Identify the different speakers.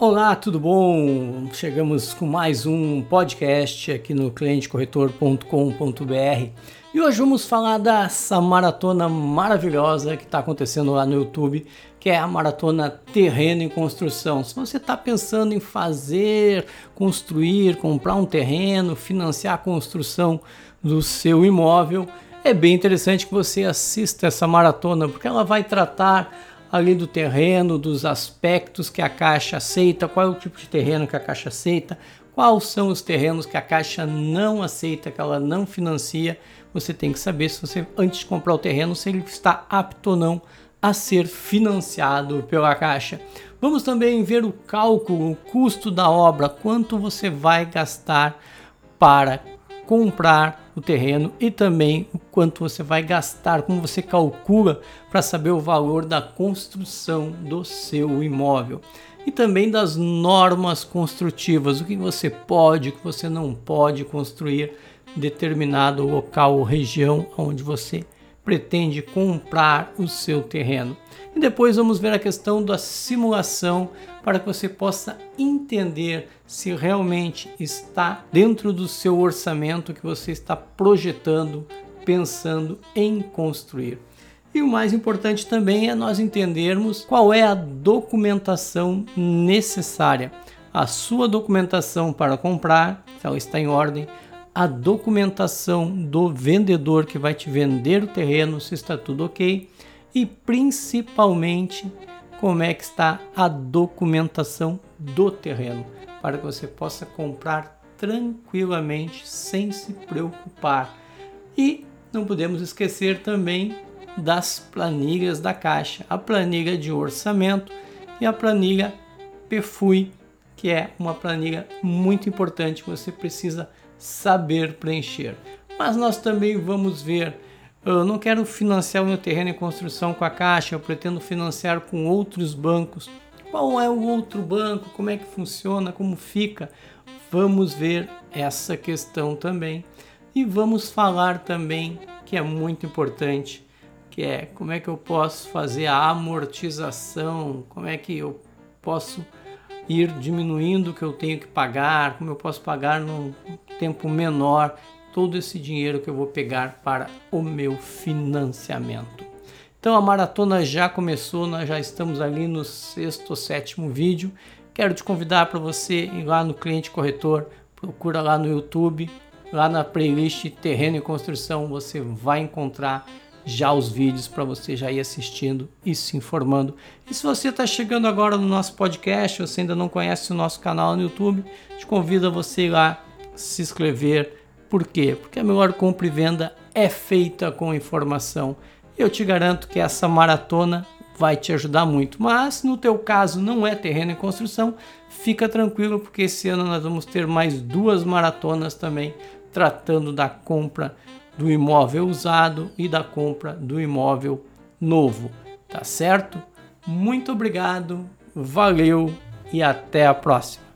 Speaker 1: Olá, tudo bom? Chegamos com mais um podcast aqui no clientecorretor.com.br e hoje vamos falar dessa maratona maravilhosa que está acontecendo lá no YouTube, que é a maratona Terreno em Construção. Se você está pensando em fazer, construir, comprar um terreno, financiar a construção do seu imóvel, é bem interessante que você assista essa maratona, porque ela vai tratar ali do terreno, dos aspectos que a Caixa aceita, qual é o tipo de terreno que a Caixa aceita, quais são os terrenos que a Caixa não aceita, que ela não financia. Você tem que saber se você, antes de comprar o terreno, se ele está apto ou não a ser financiado pela Caixa. Vamos também ver o cálculo, o custo da obra, quanto você vai gastar para comprar o terreno e também o quanto você vai gastar, como você calcula para saber o valor da construção do seu imóvel e também das normas construtivas, o que você pode, o que você não pode construir em determinado local ou região onde você pretende comprar o seu terreno. E depois vamos ver a questão da simulação para que você possa entender se realmente está dentro do seu orçamento que você está projetando, pensando em construir. E o mais importante também é nós entendermos qual é a documentação necessária. A sua documentação para comprar, se ela está em ordem, a documentação do vendedor que vai te vender o terreno, se está tudo ok, e principalmente como é que está a documentação do terreno, para que você possa comprar tranquilamente, sem se preocupar. E não podemos esquecer também das planilhas da Caixa, a planilha de orçamento e a planilha PFUI, que é uma planilha muito importante que você precisa saber preencher. Mas nós também vamos ver. Eu não quero financiar o meu terreno em construção com a Caixa, eu pretendo financiar com outros bancos. Qual é o outro banco? Como é que funciona? Como fica? Vamos ver essa questão também. E vamos falar também, que é muito importante, que é como é que eu posso fazer a amortização, como é que eu posso ir diminuindo o que eu tenho que pagar, como eu posso pagar num tempo menor todo esse dinheiro que eu vou pegar para o meu financiamento. Então a maratona já começou, nós já estamos ali no sexto ou sétimo vídeo. Quero te convidar para você ir lá no Cliente Corretor, procura lá no YouTube, lá na playlist Terreno e Construção, você vai encontrar já os vídeos para você já ir assistindo e se informando. E se você está chegando agora no nosso podcast, você ainda não conhece o nosso canal no YouTube, te convido a você ir lá se inscrever. Por quê? Porque a melhor compra e venda é feita com informação. Eu te garanto que essa maratona vai te ajudar muito. Mas no teu caso não é terreno em construção, fica tranquilo porque esse ano nós vamos ter mais duas maratonas também tratando da compra do imóvel usado e da compra do imóvel novo, tá certo? Muito obrigado, valeu e até a próxima.